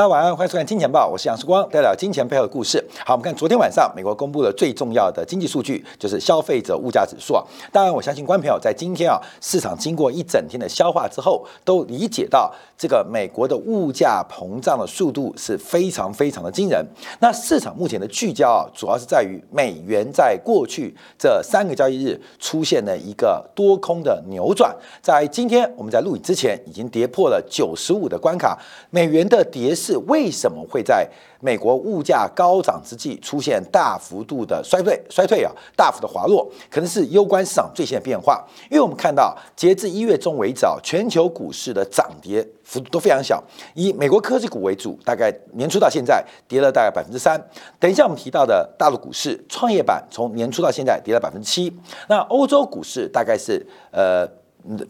大家晚安，欢迎收看《金钱报》，我是杨世光，带来金钱背后的故事。好，我们看昨天晚上美国公布了最重要的经济数据，就是消费者物价指数啊。当然，我相信观众朋友在今天啊，市场经过一整天的消化之后，都理解到这个美国的物价膨胀的速度是非常非常的惊人。那市场目前的聚焦啊，主要是在于美元在过去这三个交易日出现了一个多空的扭转，在今天我们在录影之前已经跌破了九十五的关卡，美元的跌势。是为什么会在美国物价高涨之际出现大幅度的衰退？衰退啊，大幅的滑落，可能是攸关市场最新的变化。因为我们看到，截至一月中为止，全球股市的涨跌幅度都非常小。以美国科技股为主，大概年初到现在跌了大概百分之三。等一下我们提到的大陆股市，创业板从年初到现在跌了百分之七。那欧洲股市大概是呃。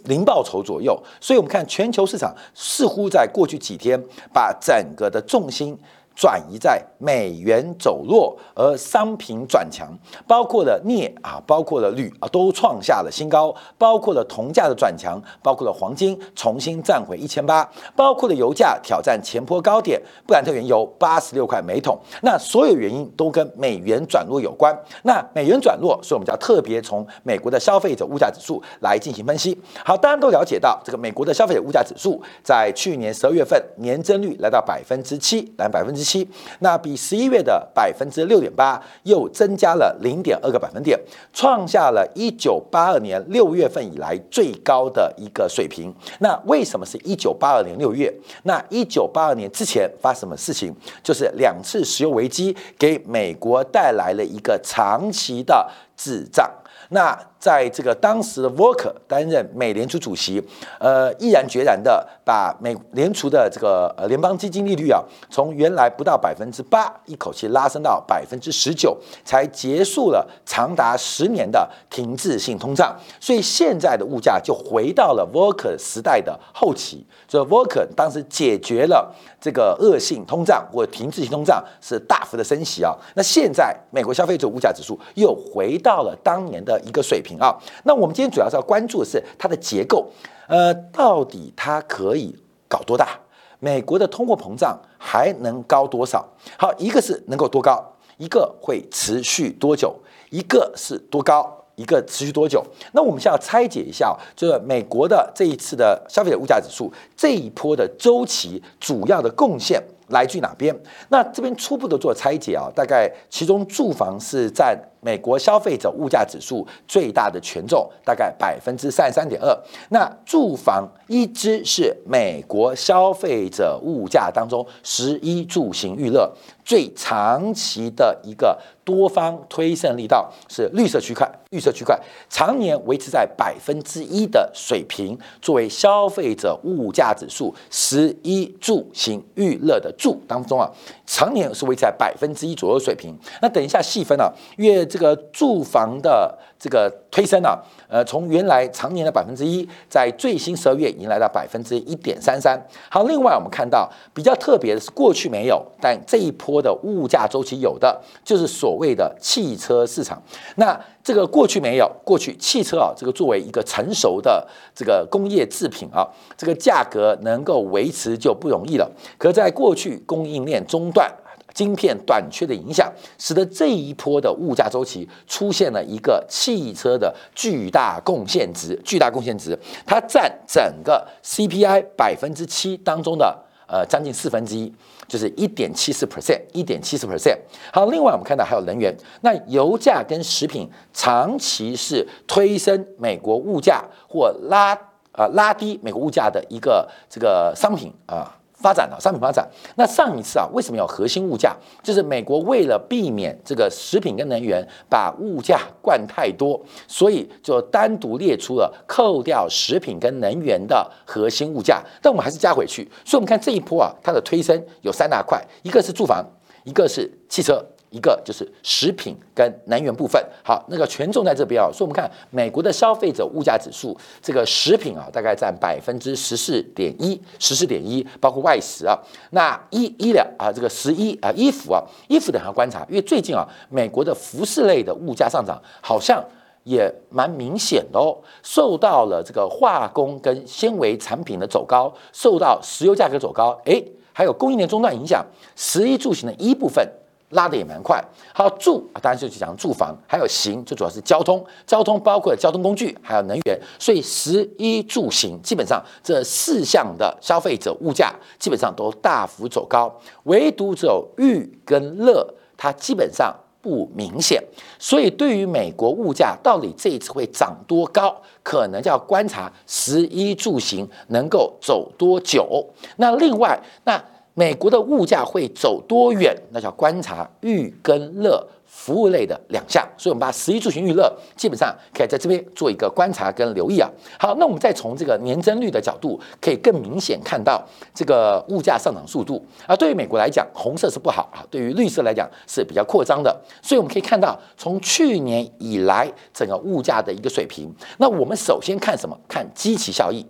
零报酬左右，所以我们看全球市场似乎在过去几天把整个的重心。转移在美元走弱，而商品转强，包括了镍啊，包括了铝啊，都创下了新高，包括了铜价的转强，包括了黄金重新站回一千八，包括了油价挑战前坡高点，布兰特原油八十六块每桶。那所有原因都跟美元转弱有关。那美元转弱，所以我们就要特别从美国的消费者物价指数来进行分析。好，大家都了解到，这个美国的消费者物价指数在去年十二月份年增率来到百分之七，来百分之七。那比十一月的百分之六点八又增加了零点二个百分点，创下了一九八二年六月份以来最高的一个水平。那为什么是一九八二年六月？那一九八二年之前发生什么事情？就是两次石油危机给美国带来了一个长期的滞胀。那在这个当时的 Volcker 担任美联储主席，呃，毅然决然的把美联储的这个呃联邦基金利率啊，从原来不到百分之八，一口气拉升到百分之十九，才结束了长达十年的停滞性通胀。所以现在的物价就回到了 Volcker 时代的后期，所以 Volcker 当时解决了这个恶性通胀或停滞性通胀是大幅的升息啊。那现在美国消费者物价指数又回到了当年的一个水平。啊，那我们今天主要是要关注的是它的结构，呃，到底它可以搞多大？美国的通货膨胀还能高多少？好，一个是能够多高，一个会持续多久？一个是多高，一个持续多久？那我们现在要拆解一下，就是美国的这一次的消费者物价指数这一波的周期主要的贡献。来自于哪边？那这边初步的做拆解啊，大概其中住房是占美国消费者物价指数最大的权重，大概百分之三十三点二。那住房一支是美国消费者物价当中十一住行娱乐最长期的一个多方推升力道是绿色区块，绿色区块常年维持在百分之一的水平，作为消费者物价指数十一住行娱乐的。住当中啊，常年是维持在百分之一左右水平。那等一下细分啊，月这个住房的这个推升啊，呃，从原来常年的百分之一，在最新十二月已经来到百分之一点三三。好，另外我们看到比较特别的是，过去没有，但这一波的物价周期有的，就是所谓的汽车市场。那这个过去没有，过去汽车啊，这个作为一个成熟的这个工业制品啊，这个价格能够维持就不容易了。可在过去供应链中断、晶片短缺的影响，使得这一波的物价周期出现了一个汽车的巨大贡献值，巨大贡献值，它占整个 CPI 百分之七当中的呃将近四分之一。就是一点七四 percent，一点七四 percent。好，另外我们看到还有能源，那油价跟食品长期是推升美国物价或拉啊拉低美国物价的一个这个商品啊。发展啊商品发展，那上一次啊，为什么要核心物价？就是美国为了避免这个食品跟能源把物价灌太多，所以就单独列出了扣掉食品跟能源的核心物价，但我们还是加回去。所以，我们看这一波啊，它的推升有三大块，一个是住房，一个是汽车。一个就是食品跟能源部分，好，那个权重在这边啊，所以我们看美国的消费者物价指数，这个食品啊，大概占百分之十四点一，十四点一，包括外食啊，那医医疗啊，这个十一啊，衣服啊，衣服等下观察，因为最近啊，美国的服饰类的物价上涨好像也蛮明显的哦，受到了这个化工跟纤维产品的走高，受到石油价格走高，诶。还有供应链中断影响，食衣住行的一部分拉的也蛮快。好，住啊，当然就是讲住房，还有行，就主要是交通，交通包括交通工具，还有能源，所以食衣住行基本上这四项的消费者物价基本上都大幅走高，唯独只有娱跟乐，它基本上。不明显，所以对于美国物价到底这一次会涨多高，可能就要观察食衣住行能够走多久。那另外，那美国的物价会走多远，那叫观察预跟乐。服务类的两项，所以我们把十一住行娱乐基本上可以在这边做一个观察跟留意啊。好，那我们再从这个年增率的角度，可以更明显看到这个物价上涨速度啊。对于美国来讲，红色是不好啊；对于绿色来讲是比较扩张的。所以我们可以看到，从去年以来整个物价的一个水平。那我们首先看什么？看基期效益。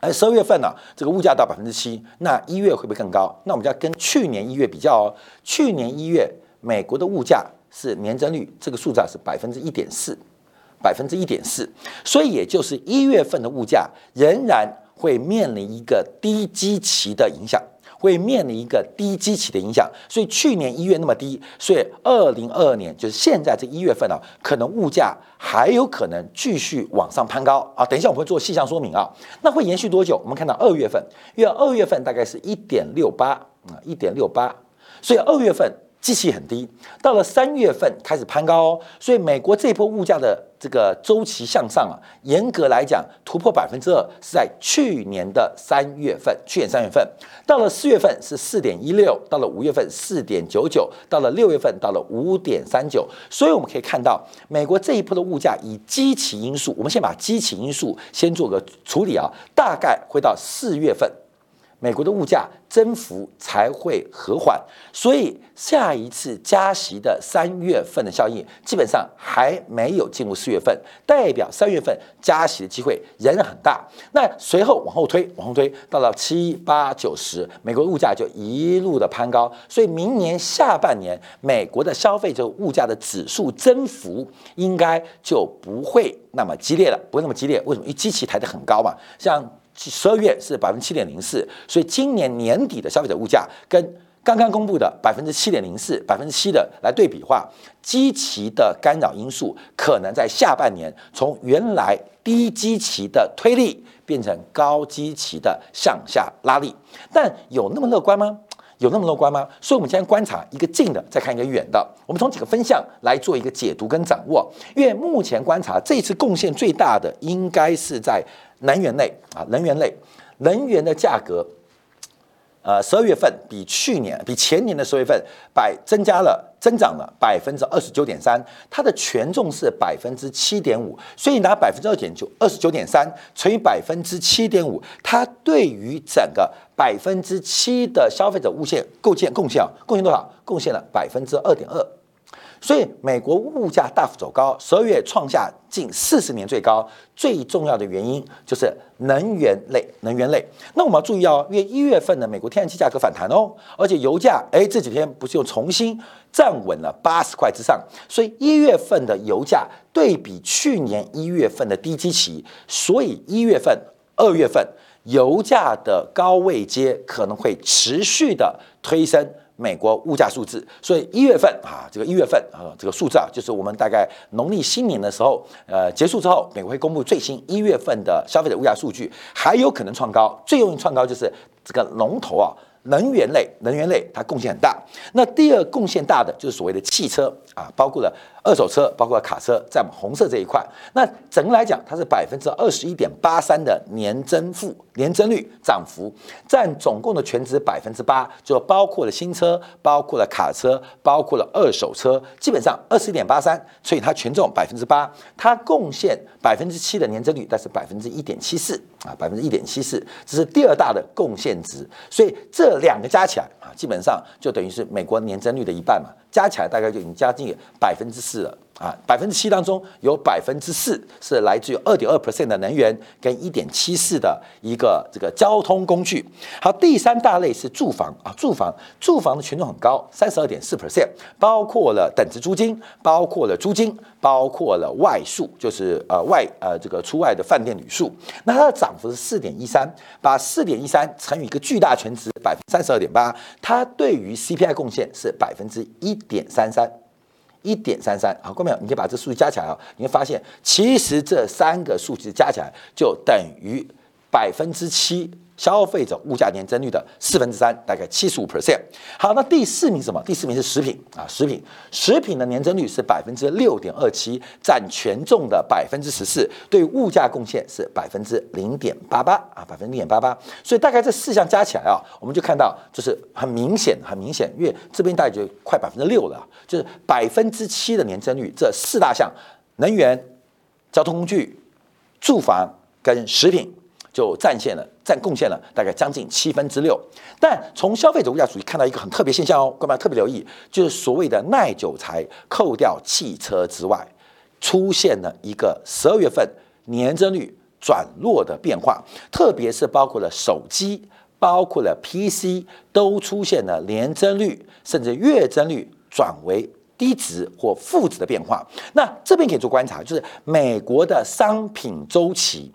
而十二月份呢，这个物价到百分之七，那一月会不会更高？那我们就要跟去年一月比较哦。去年一月美国的物价。是年增率，这个数字啊是百分之一点四，百分之一点四，所以也就是一月份的物价仍然会面临一个低基期的影响，会面临一个低基期的影响。所以去年一月那么低，所以二零二二年就是现在这一月份啊，可能物价还有可能继续往上攀高啊。等一下我们会做细项说明啊，那会延续多久？我们看到二月份，因为二月份大概是一点六八啊，一点六八，所以二月份。机器很低，到了三月份开始攀高哦，所以美国这一波物价的这个周期向上啊，严格来讲突破百分之二是在去年的三月份，去年三月份到了四月份是四点一六，到了五月份四点九九，到了六月份到了五点三九，所以我们可以看到美国这一波的物价以基期因素，我们先把基期因素先做个处理啊，大概会到四月份。美国的物价增幅才会和缓，所以下一次加息的三月份的效应基本上还没有进入四月份，代表三月份加息的机会仍然很大。那随后往后推，往后推到了七八九十，美国物价就一路的攀高，所以明年下半年美国的消费者物价的指数增幅应该就不会那么激烈了，不会那么激烈。为什么？因为机器抬得很高嘛，像。十二月是百分之七点零四，所以今年年底的消费者物价跟刚刚公布的百分之七点零四、百分之七的来对比话，基期的干扰因素可能在下半年从原来低基期的推力变成高基期的向下拉力，但有那么乐观吗？有那么乐观吗？所以，我们先观察一个近的，再看一个远的。我们从几个分项来做一个解读跟掌握。因为目前观察，这次贡献最大的应该是在能源类啊，能源类，能源的价格。呃，十二月份比去年、比前年的十月份百增加了，增长了百分之二十九点三，它的权重是百分之七点五，所以拿百分之二点九二十九点三乘以百分之七点五，它对于整个百分之七的消费者物线构建贡献，贡献多少？贡献了百分之二点二。所以，美国物价大幅走高，十二月创下近四十年最高。最重要的原因就是能源类，能源类。那我们要注意哦，因为一月份的美国天然气价格反弹哦，而且油价哎这几天不是又重新站稳了八十块之上，所以一月份的油价对比去年一月份的低基期，所以一月份、二月份油价的高位阶可能会持续的推升。美国物价数字，所以一月份啊，这个一月份啊，这个数字啊，就是我们大概农历新年的时候，呃，结束之后，美国会公布最新一月份的消费者物价数据，还有可能创高，最容易创高就是这个龙头啊。能源类，能源类它贡献很大。那第二贡献大的就是所谓的汽车啊，包括了二手车，包括卡车，在我们红色这一块。那整个来讲，它是百分之二十一点八三的年增负年增率涨幅，占总共的全值百分之八，就包括了新车，包括了卡车，包括了二手车，基本上二十一点八三，所以它权重百分之八，它贡献百分之七的年增率，但是百分之一点七四啊，百分之一点七四，这是第二大的贡献值。所以这两个加起来啊，基本上就等于是美国年增率的一半嘛，加起来大概就已经加近百分之四了啊，百分之七当中有百分之四是来自于二点二 percent 的能源跟一点七四的一个这个交通工具。好，第三大类是住房啊，住房住房的权重很高，三十二点四 percent，包括了等值租金，包括了租金，包括了外宿，就是呃外呃这个出外的饭店旅宿。那它的涨幅是四点一三，把四点一三乘以一个巨大全值百分三十二点八，它对于 CPI 贡献是百分之一点三三。一点三三，好，各位朋友，你可以把这数据加起来啊，你会发现，其实这三个数据加起来就等于百分之七。消费者物价年增率的四分之三，大概七十五 percent。好，那第四名什么？第四名是食品啊，食品，食品的年增率是百分之六点二七，占权重的百分之十四，对物价贡献是百分之零点八八啊，百分之零点八八。所以大概这四项加起来啊，我们就看到就是很明显，很明显，因为这边大概就快百分之六了，就是百分之七的年增率，这四大项：能源、交通工具、住房跟食品。就占线了，占贡献了大概将近七分之六。但从消费者物价主义看到一个很特别现象哦，各位要特别留意，就是所谓的耐久材扣掉汽车之外，出现了一个十二月份年增率转弱的变化，特别是包括了手机、包括了 PC 都出现了年增率甚至月增率转为低值或负值的变化。那这边可以做观察，就是美国的商品周期。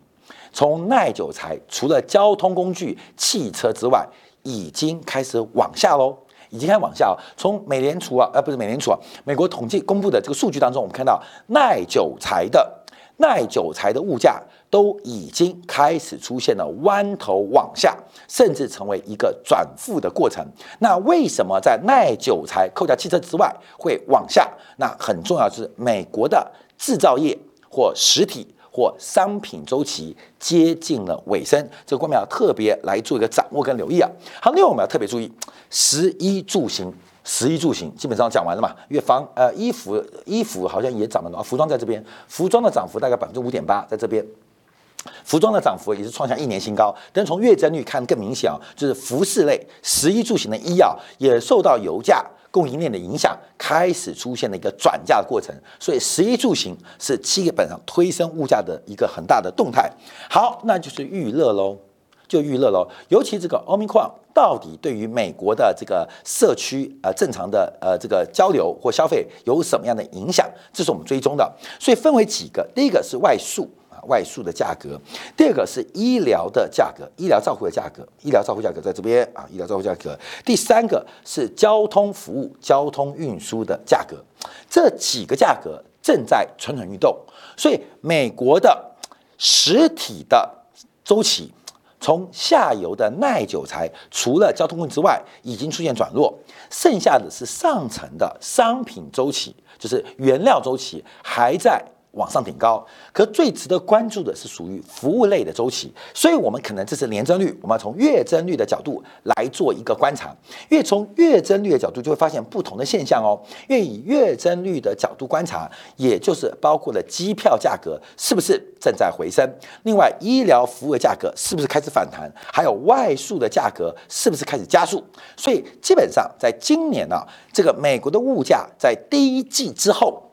从耐久材，除了交通工具、汽车之外，已经开始往下喽，已经开始往下。从美联储啊，呃，不是美联储啊，美国统计公布的这个数据当中，我们看到耐久材的耐久材的物价都已经开始出现了弯头往下，甚至成为一个转负的过程。那为什么在耐久材扣掉汽车之外会往下？那很重要是美国的制造业或实体。或商品周期接近了尾声，这个观众要特别来做一个掌握跟留意啊。好，另外我们要特别注意，十一住行，十一住行基本上讲完了嘛。因为房呃衣服衣服好像也涨了啊，服装在这边，服装的涨幅大概百分之五点八，在这边，服装的涨幅也是创下一年新高。但从月增率看更明显啊，就是服饰类食衣住行的医药也受到油价。供应链的影响开始出现了一个转嫁的过程，所以食衣住行是基本上推升物价的一个很大的动态。好，那就是预热喽，就预热喽。尤其这个欧米矿到底对于美国的这个社区呃正常的呃这个交流或消费有什么样的影响？这是我们追踪的。所以分为几个，第一个是外宿。外宿的价格，第二个是医疗的价格，医疗照护的价格，医疗照护价格在这边啊，医疗照护价格。第三个是交通服务、交通运输的价格，这几个价格正在蠢蠢欲动。所以，美国的实体的周期，从下游的耐久材，除了交通工具之外，已经出现转弱，剩下的是上层的商品周期，就是原料周期还在。往上顶高，可最值得关注的是属于服务类的周期，所以我们可能这是年增率，我们要从月增率的角度来做一个观察，因为从月增率的角度就会发现不同的现象哦。因为以月增率的角度观察，也就是包括了机票价格是不是正在回升，另外医疗服务的价格是不是开始反弹，还有外宿的价格是不是开始加速，所以基本上在今年呢，这个美国的物价在第一季之后。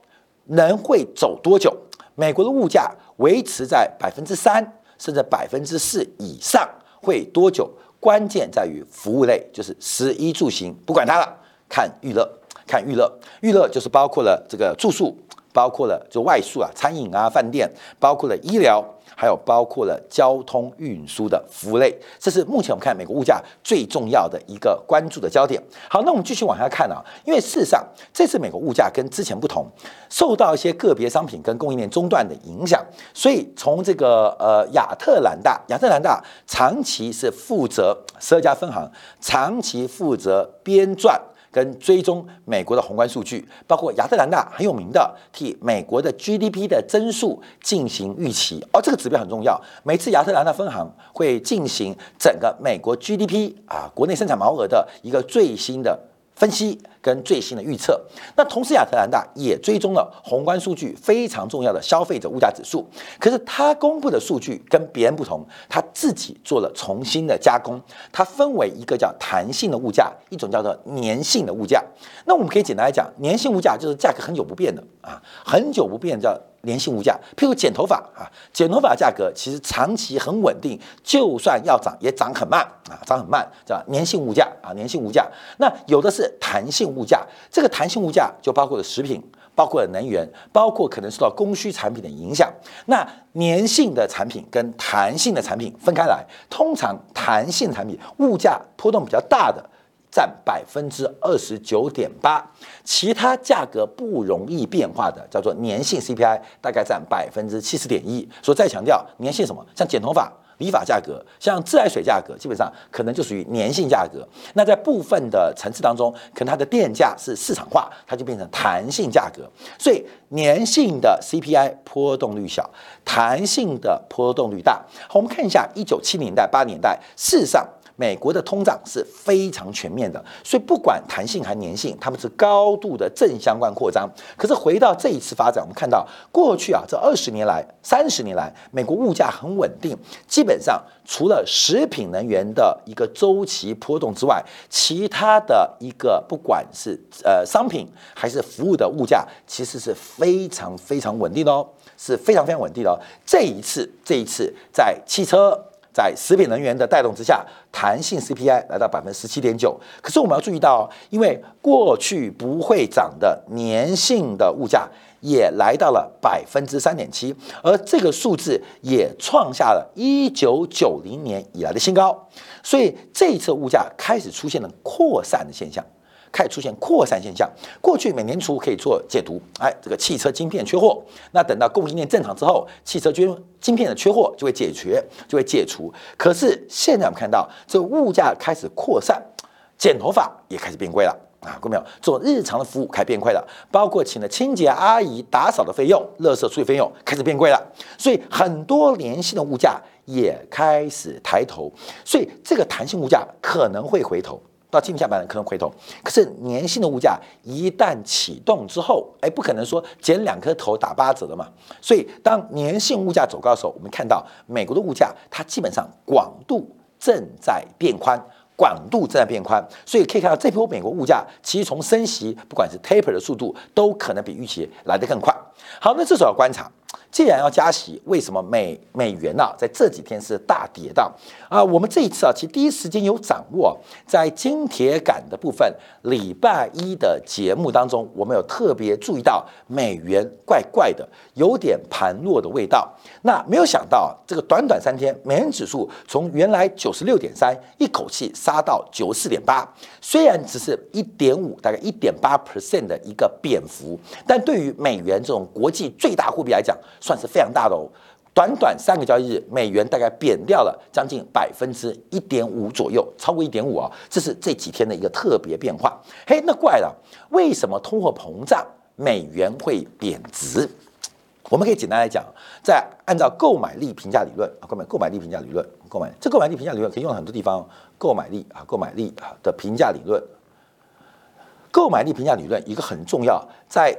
能会走多久？美国的物价维持在百分之三甚至百分之四以上会多久？关键在于服务类，就是食衣住行，不管它了，看预热，看预热，预热就是包括了这个住宿，包括了就外宿啊，餐饮啊，饭店，包括了医疗。还有包括了交通运输的服务类，这是目前我们看美国物价最重要的一个关注的焦点。好，那我们继续往下看啊，因为事实上这次美国物价跟之前不同，受到一些个别商品跟供应链中断的影响，所以从这个呃亚特兰大，亚特兰大长期是负责十二家分行，长期负责编撰。跟追踪美国的宏观数据，包括亚特兰大很有名的，替美国的 GDP 的增速进行预期哦，这个指标很重要。每次亚特兰大分行会进行整个美国 GDP 啊，国内生产毛额的一个最新的分析跟最新的预测，那同时亚特兰大也追踪了宏观数据非常重要的消费者物价指数。可是它公布的数据跟别人不同，它自己做了重新的加工，它分为一个叫弹性的物价，一种叫做粘性的物价。那我们可以简单来讲，粘性物价就是价格很久不变的啊，很久不变叫。粘性物价，譬如剪头发啊，剪头发价格其实长期很稳定，就算要涨也涨很慢啊，涨很慢，叫粘性物价啊，粘性物价。那有的是弹性物价，这个弹性物价就包括了食品，包括了能源，包括可能受到供需产品的影响。那粘性的产品跟弹性的产品分开来，通常弹性产品物价波动比较大的。占百分之二十九点八，其他价格不容易变化的叫做粘性 CPI，大概占百分之七十点一。所以再强调粘性什么？像剪头发、理发价格，像自来水价格，基本上可能就属于粘性价格。那在部分的层次当中，可能它的电价是市场化，它就变成弹性价格。所以粘性的 CPI 波动率小，弹性的波动率大。好，我们看一下一九七零年代、八年代，事实上。美国的通胀是非常全面的，所以不管弹性还粘性，他们是高度的正相关扩张。可是回到这一次发展，我们看到过去啊这二十年来、三十年来，美国物价很稳定，基本上除了食品能源的一个周期波动之外，其他的一个不管是呃商品还是服务的物价，其实是非常非常稳定的哦，是非常非常稳定的哦。这一次，这一次在汽车。在食品能源的带动之下，弹性 CPI 来到百分之十七点九。可是我们要注意到，因为过去不会涨的粘性的物价也来到了百分之三点七，而这个数字也创下了一九九零年以来的新高。所以这一次物价开始出现了扩散的现象。开始出现扩散现象。过去每年初可以做解读，哎，这个汽车晶片缺货，那等到供应链正常之后，汽车晶晶片的缺货就会解决，就会解除。可是现在我们看到，这物价开始扩散，剪头发也开始变贵了啊！各位没有？做日常的服务开始变贵了，包括请的清洁阿姨打扫的费用、垃圾处理费用开始变贵了，所以很多联系的物价也开始抬头，所以这个弹性物价可能会回头。到今年下半年可能回头，可是年性的物价一旦启动之后，哎，不可能说剪两颗头打八折的嘛。所以当年性物价走高的时候，我们看到美国的物价它基本上广度正在变宽，广度正在变宽。所以可以看到这波美国物价其实从升息，不管是 taper 的速度，都可能比预期来得更快。好，那这时候要观察。既然要加息，为什么美美元呢？在这几天是大跌的啊？我们这一次啊，其实第一时间有掌握，在金铁杆的部分，礼拜一的节目当中，我们有特别注意到美元怪怪的，有点盘弱的味道。那没有想到，这个短短三天，美元指数从原来九十六点三，一口气杀到九十四点八，虽然只是一点五，大概一点八 percent 的一个贬幅，但对于美元这种国际最大货币来讲，算是非常大的哦，短短三个交易日，美元大概贬掉了将近百分之一点五左右，超过一点五啊，这是这几天的一个特别变化。嘿，那怪了，为什么通货膨胀美元会贬值？我们可以简单来讲，在按照购买力评价理论啊，购买购买力评价理论，购买这购买力评价理论可以用很多地方，购买力啊，购买力啊的评价理论，购买力评价理论一个很重要，在。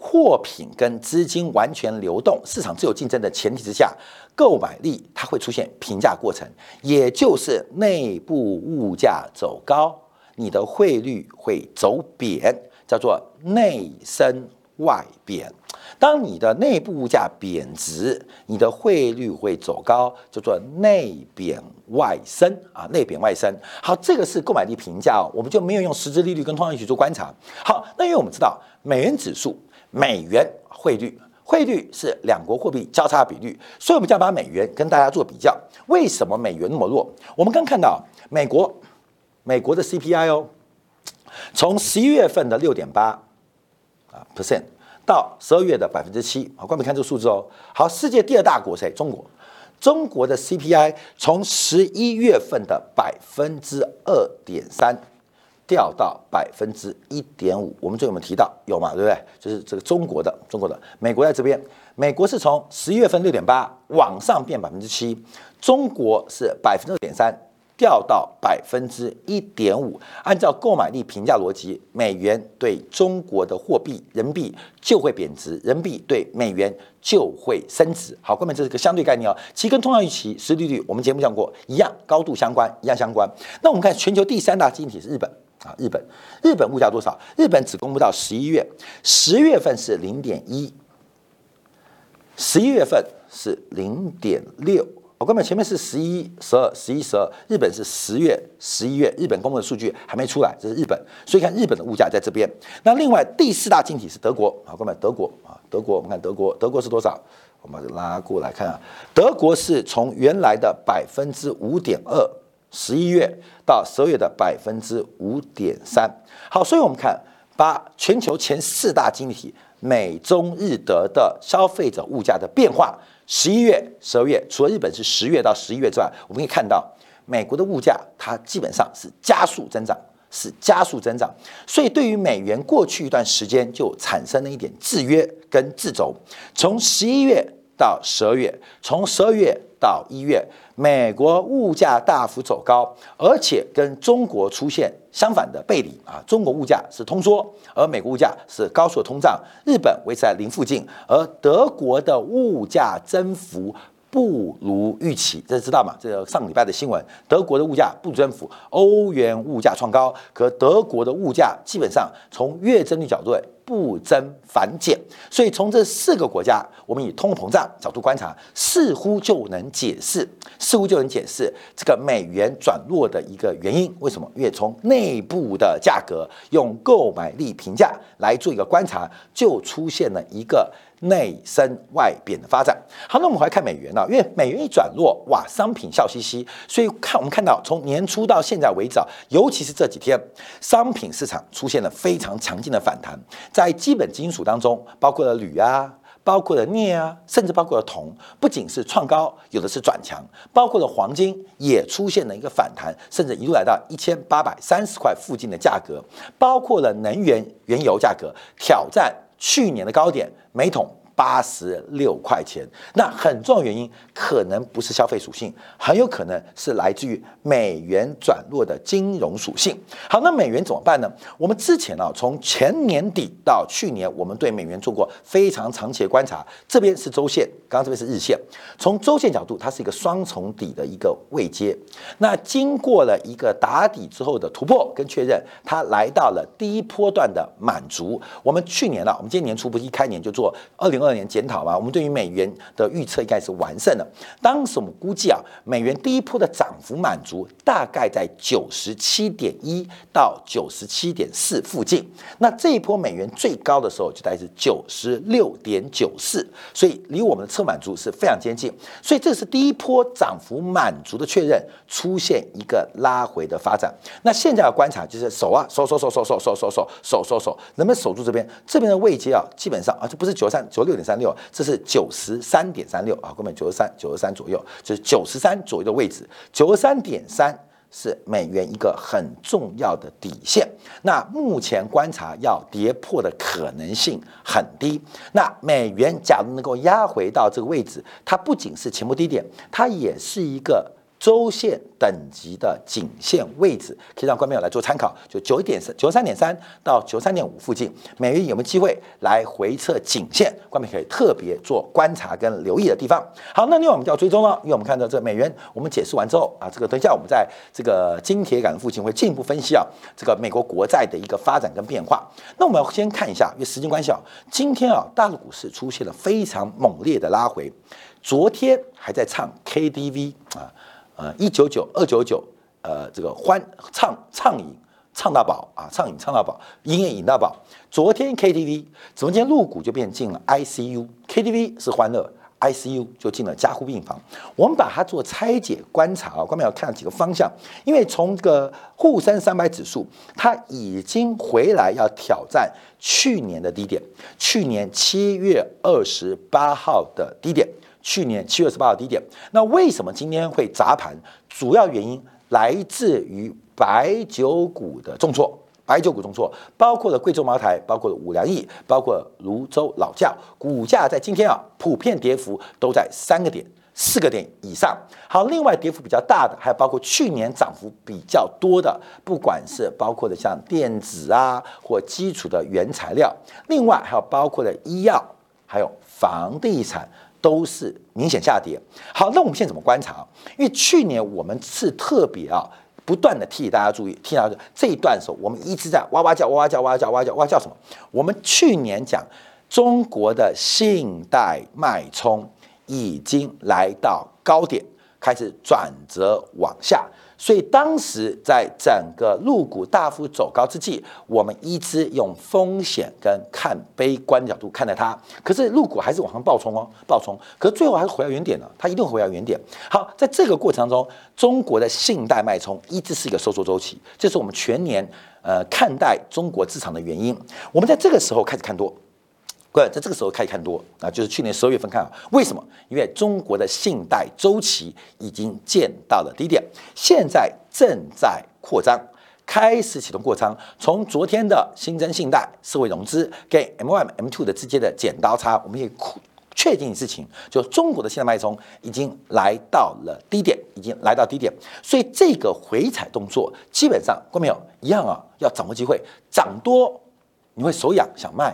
货品跟资金完全流动、市场自由竞争的前提之下，购买力它会出现平价过程，也就是内部物价走高，你的汇率会走贬，叫做内升外贬。当你的内部物价贬值，你的汇率会走高，叫做内贬外升啊，内贬外升。好，这个是购买力评价哦，我们就没有用实质利率跟通胀率去做观察。好，那因为我们知道美元指数。美元汇率，汇率是两国货币交叉比率，所以我们将把美元跟大家做比较。为什么美元那么弱？我们刚看到美国，美国的 CPI 哦，从十一月份的六点八啊 percent 到十二月的百分之七，好，观众看这个数字哦。好，世界第二大国谁？中国，中国的 CPI 从十一月份的百分之二点三。掉到百分之一点五，我们最近有没有提到？有嘛，对不对？就是这个中国的，中国的，美国在这边，美国是从十一月份六点八往上变百分之七，中国是百分之二点三掉到百分之一点五。按照购买力评价逻辑，美元对中国的货币人民币就会贬值，人民币对美元就会升值。好，各位，这是个相对概念哦。其跟通胀预期、实利率，我们节目讲过一样，高度相关，一样相关。那我们看全球第三大经济体是日本啊，日本，日本物价多少？日本只公布到十一月，十月份是零点一，十一月份是零点六。我根本前面是十一、十二、十一、十二，日本是十月、十一月，日本公布的数据还没出来，这是日本，所以看日本的物价在这边。那另外第四大经济体是德国，好，哥们，德国啊，德国，我们看德国，德国是多少？我们拉过来看啊，德国是从原来的百分之五点二，十一月到十二月的百分之五点三。好，所以我们看把全球前四大经济体美、中、日、德的消费者物价的变化。十一月、十二月，除了日本是十月到十一月之外，我们可以看到美国的物价它基本上是加速增长，是加速增长。所以对于美元过去一段时间就产生了一点制约跟制肘。从十一月到十二月，从十二月到一月，美国物价大幅走高，而且跟中国出现。相反的背离啊，中国物价是通缩，而美国物价是高速通胀，日本维持在零附近，而德国的物价增幅不如预期，这知道吗？这个上礼拜的新闻，德国的物价不增幅，欧元物价创高，可德国的物价基本上从月增率角度。不增反减，所以从这四个国家，我们以通货膨胀角度观察，似乎就能解释，似乎就能解释这个美元转弱的一个原因。为什么？越从内部的价格用购买力评价来做一个观察，就出现了一个。内升外贬的发展。好，那我们来看美元呢？因为美元一转弱，哇，商品笑嘻嘻。所以看我们看到，从年初到现在为止，尤其是这几天，商品市场出现了非常强劲的反弹。在基本金属当中，包括了铝啊，包括了镍啊，甚至包括了铜，不仅是创高，有的是转强，包括了黄金也出现了一个反弹，甚至一路来到一千八百三十块附近的价格，包括了能源原油价格挑战。去年的高点每桶八十六块钱，那很重要原因可能不是消费属性，很有可能是来自于美元转弱的金融属性。好，那美元怎么办呢？我们之前啊，从前年底到去年，我们对美元做过非常长期的观察。这边是周线，刚刚这边是日线。从周线角度，它是一个双重底的一个位阶。那经过了一个打底之后的突破跟确认，它来到了第一波段的满足。我们去年啊，我们今年年初不是一开年就做二零二二年检讨嘛？我们对于美元的预测应该是完胜的。当时我们估计啊，美元第一波的涨幅满足大概在九十七点一到九十七点四附近。那这一波美元最高的时候就大概是九十六点九四，所以离我们的测满足是非常接近。所以这是第一波涨幅满足的确认，出现一个拉回的发展。那现在要观察就是守啊，守守守守守守守守守守守，能不能守住这边？这边的位阶。啊，基本上啊，这不是九三九六六点三六，这是九十三点三六啊，根本九十三九十三左右，就是九十三左右的位置。九十三点三是美元一个很重要的底线。那目前观察要跌破的可能性很低。那美元假如能够压回到这个位置，它不仅是前波低点，它也是一个。周线等级的颈线位置，可以让观众朋友来做参考，就九点三、九三点三到九三点五附近，美元有没有机会来回测颈线？观众可以特别做观察跟留意的地方。好，那另外我们就要追踪了，因为我们看到这美元，我们解释完之后啊，这个等一下我们在这个金铁杆附近会进一步分析啊，这个美国国债的一个发展跟变化。那我们要先看一下，因为时间关系啊，今天啊，大陆股市出现了非常猛烈的拉回，昨天还在唱 KTV 啊。呃，一九九二九九，呃，这个欢唱畅饮畅到饱啊，畅饮畅到饱，音乐饮到饱。昨天 KTV，昨天入股就变进了 ICU，KTV 是欢乐，ICU 就进了加护病房。我们把它做拆解观察啊，观众要看几个方向，因为从这个沪深三百指数，它已经回来要挑战去年的低点，去年七月二十八号的低点。去年七月十八号低点，那为什么今天会砸盘？主要原因来自于白酒股的重挫，白酒股重挫，包括了贵州茅台，包括了五粮液，包括泸州老窖，股价在今天啊，普遍跌幅都在三个点。四个点以上。好，另外跌幅比较大的，还有包括去年涨幅比较多的，不管是包括的像电子啊，或基础的原材料，另外还有包括的医药，还有房地产，都是明显下跌。好，那我们现在怎么观察？因为去年我们是特别啊，不断的替大家注意，替大家这一段时候，我们一直在哇哇叫，哇哇叫，哇哇叫，哇叫，哇叫什么？我们去年讲中国的信贷脉冲已经来到高点。开始转折往下，所以当时在整个陆股大幅走高之际，我们一直用风险跟看悲观角度看待它。可是陆股还是往上暴冲哦，暴冲，可是最后还是回到原点了，它一定回到原点。好，在这个过程当中，中国的信贷脉冲一直是一个收缩周期，这是我们全年呃看待中国市场的原因。我们在这个时候开始看多。各位在这个时候开始看多啊，就是去年十二月份看啊，为什么？因为中国的信贷周期已经见到了低点，现在正在扩张，开始启动过仓。从昨天的新增信贷、社会融资跟 M one M two 的之间的剪刀差，我们可以确定事情，就中国的信贷脉冲已经来到了低点，已经来到低点。所以这个回踩动作，基本上，各位朋友一样啊，要掌握机会，涨多你会手痒想卖。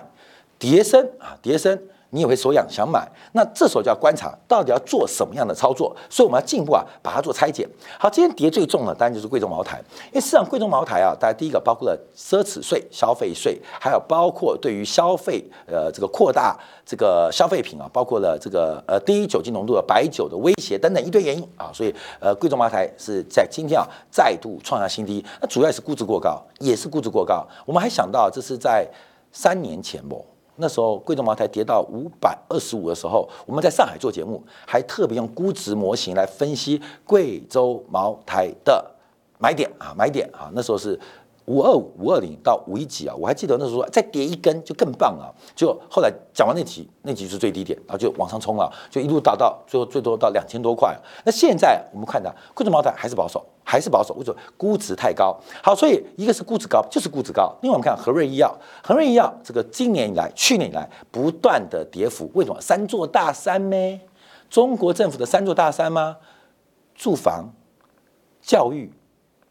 叠升啊，叠升，你也会手痒想买，那这时候就要观察到底要做什么样的操作，所以我们要进一步啊，把它做拆解。好，今天跌最重的当然就是贵州茅台，因为市场贵州茅台啊，大家第一个包括了奢侈税、消费税，还有包括对于消费呃这个扩大这个消费品啊，包括了这个呃低酒精浓度的白酒的威胁等等一堆原因啊，所以呃贵州茅台是在今天啊再度创下新低，那主要是估值过高，也是估值过高。我们还想到这是在三年前不？那时候贵州茅台跌到五百二十五的时候，我们在上海做节目，还特别用估值模型来分析贵州茅台的买点啊，买点啊，那时候是。五二五五二零到五一几啊，我还记得那时候再跌一根就更棒了。就后来讲完那集，那集是最低点，然后就往上冲了，就一路达到最后最多到两千多块。那现在我们看到贵州茅台还是保守，还是保守，为什么？估值太高。好，所以一个是估值高，就是估值高。另外我们看和瑞医药，和瑞医药这个今年以来、去年以来不断的跌幅，为什么？三座大山呢？中国政府的三座大山吗？住房、教育、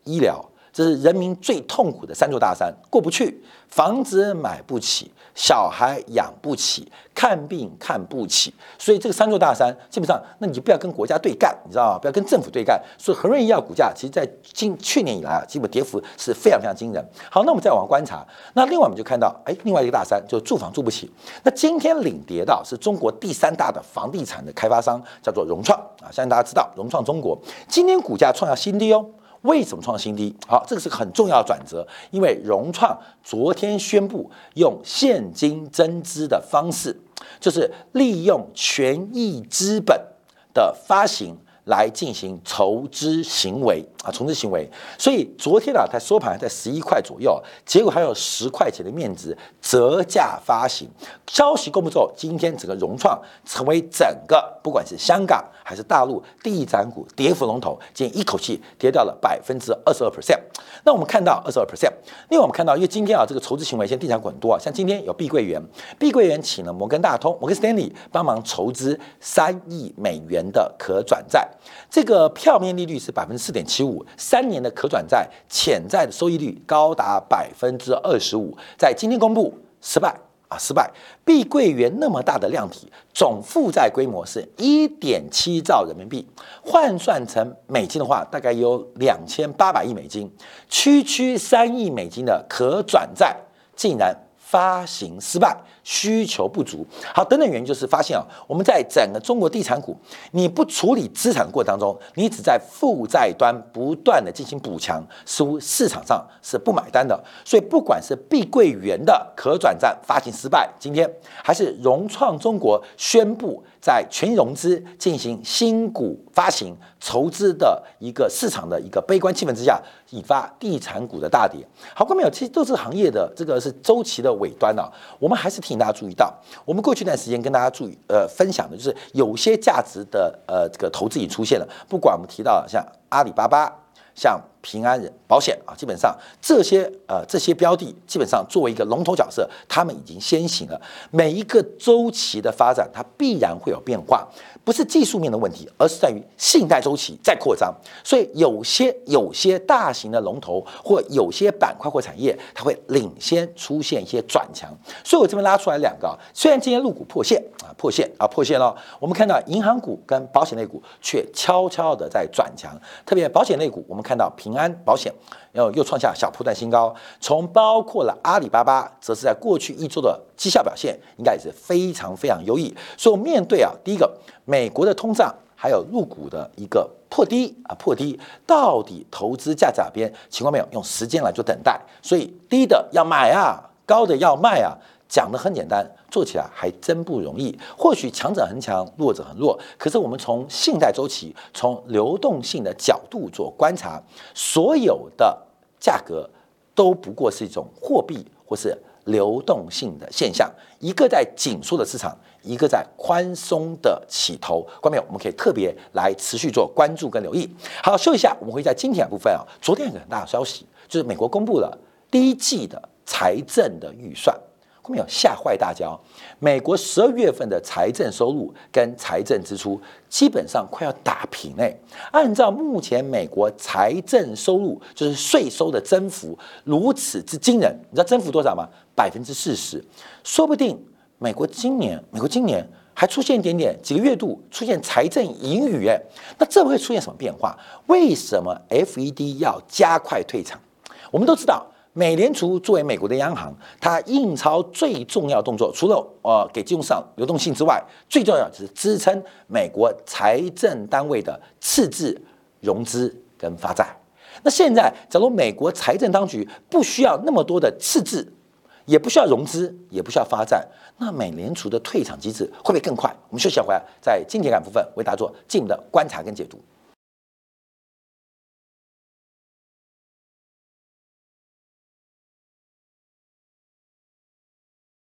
医疗。这是人民最痛苦的三座大山，过不去，房子买不起，小孩养不起，看病看不起，所以这个三座大山基本上，那你就不要跟国家对干，你知道吗？不要跟政府对干。所以恒瑞医药股价，其实在今去年以来啊，基本跌幅是非常非常惊人。好，那我们再往观察，那另外我们就看到，哎，另外一个大山就是住房住不起。那今天领跌到是中国第三大的房地产的开发商，叫做融创啊，相信大家知道，融创中国今天股价创下新低哦。为什么创新低？好，这个是很重要的转折，因为融创昨天宣布用现金增资的方式，就是利用权益资本的发行。来进行筹资行为啊，筹资行为。所以昨天啊，它收盘在十一块左右，结果还有十块钱的面值折价发行。消息公布之后，今天整个融创成为整个不管是香港还是大陆地产股跌幅龙头，今天一口气跌掉了百分之二十二 percent。那我们看到二十二 percent，另外我们看到，因为今天啊，这个筹资行为，现在地产股很多啊，像今天有碧桂园，碧桂园请了摩根大通、摩根斯丹利帮忙筹资三亿美元的可转债。这个票面利率是百分之四点七五，三年的可转债潜在的收益率高达百分之二十五，在今天公布失败啊，失败！碧桂园那么大的量体，总负债规模是一点七兆人民币，换算成美金的话，大概有两千八百亿美金，区区三亿美金的可转债，竟然发行失败。需求不足，好，等等原因就是发现啊，我们在整个中国地产股，你不处理资产过程当中，你只在负债端不断的进行补强，似乎市场上是不买单的。所以不管是碧桂园的可转债发行失败，今天还是融创中国宣布在全融资进行新股发行筹资的一个市场的一个悲观气氛之下，引发地产股的大跌。好，各位朋友，其实都是行业的这个是周期的尾端啊，我们还是挺。大家注意到，我们过去一段时间跟大家注意呃分享的就是有些价值的呃这个投资已出现了，不管我们提到像阿里巴巴、像平安人保险啊，基本上这些呃这些标的基本上作为一个龙头角色，他们已经先行了。每一个周期的发展，它必然会有变化，不是技术面的问题，而是在于信贷周期在扩张。所以有些有些大型的龙头或有些板块或产业，它会领先出现一些转强。所以我这边拉出来两个啊，虽然今天入股破线啊破线啊破线了，我们看到银行股跟保险类股却悄悄的在转强，特别保险类股，我们看到平。安保险又又创下小破段新高，从包括了阿里巴巴，则是在过去一周的绩效表现应该也是非常非常优异。所以面对啊，第一个美国的通胀，还有入股的一个破低啊破低，到底投资价值哪边？情况没有，用时间来做等待。所以低的要买啊，高的要卖啊。讲的很简单，做起来还真不容易。或许强者很强，弱者很弱。可是我们从信贷周期、从流动性的角度做观察，所有的价格都不过是一种货币或是流动性的现象。一个在紧缩的市场，一个在宽松的起头。观众，我们可以特别来持续做关注跟留意。好，说一下，我们会在今天部分啊，昨天有个很大的消息，就是美国公布了第一季的财政的预算。后面有吓坏大家，美国十二月份的财政收入跟财政支出基本上快要打平诶。按照目前美国财政收入就是税收的增幅如此之惊人，你知道增幅多少吗？百分之四十，说不定美国今年美国今年还出现一点点几个月度出现财政盈余诶。那这会出现什么变化？为什么 FED 要加快退场？我们都知道。美联储作为美国的央行，它印钞最重要动作，除了呃给金融市场流动性之外，最重要就是支撑美国财政单位的赤字融资跟发债。那现在，假如美国财政当局不需要那么多的赤字，也不需要融资，也不需要发债，那美联储的退场机制会不会更快？我们休息回来，在经典感部分为大家做进一步的观察跟解读。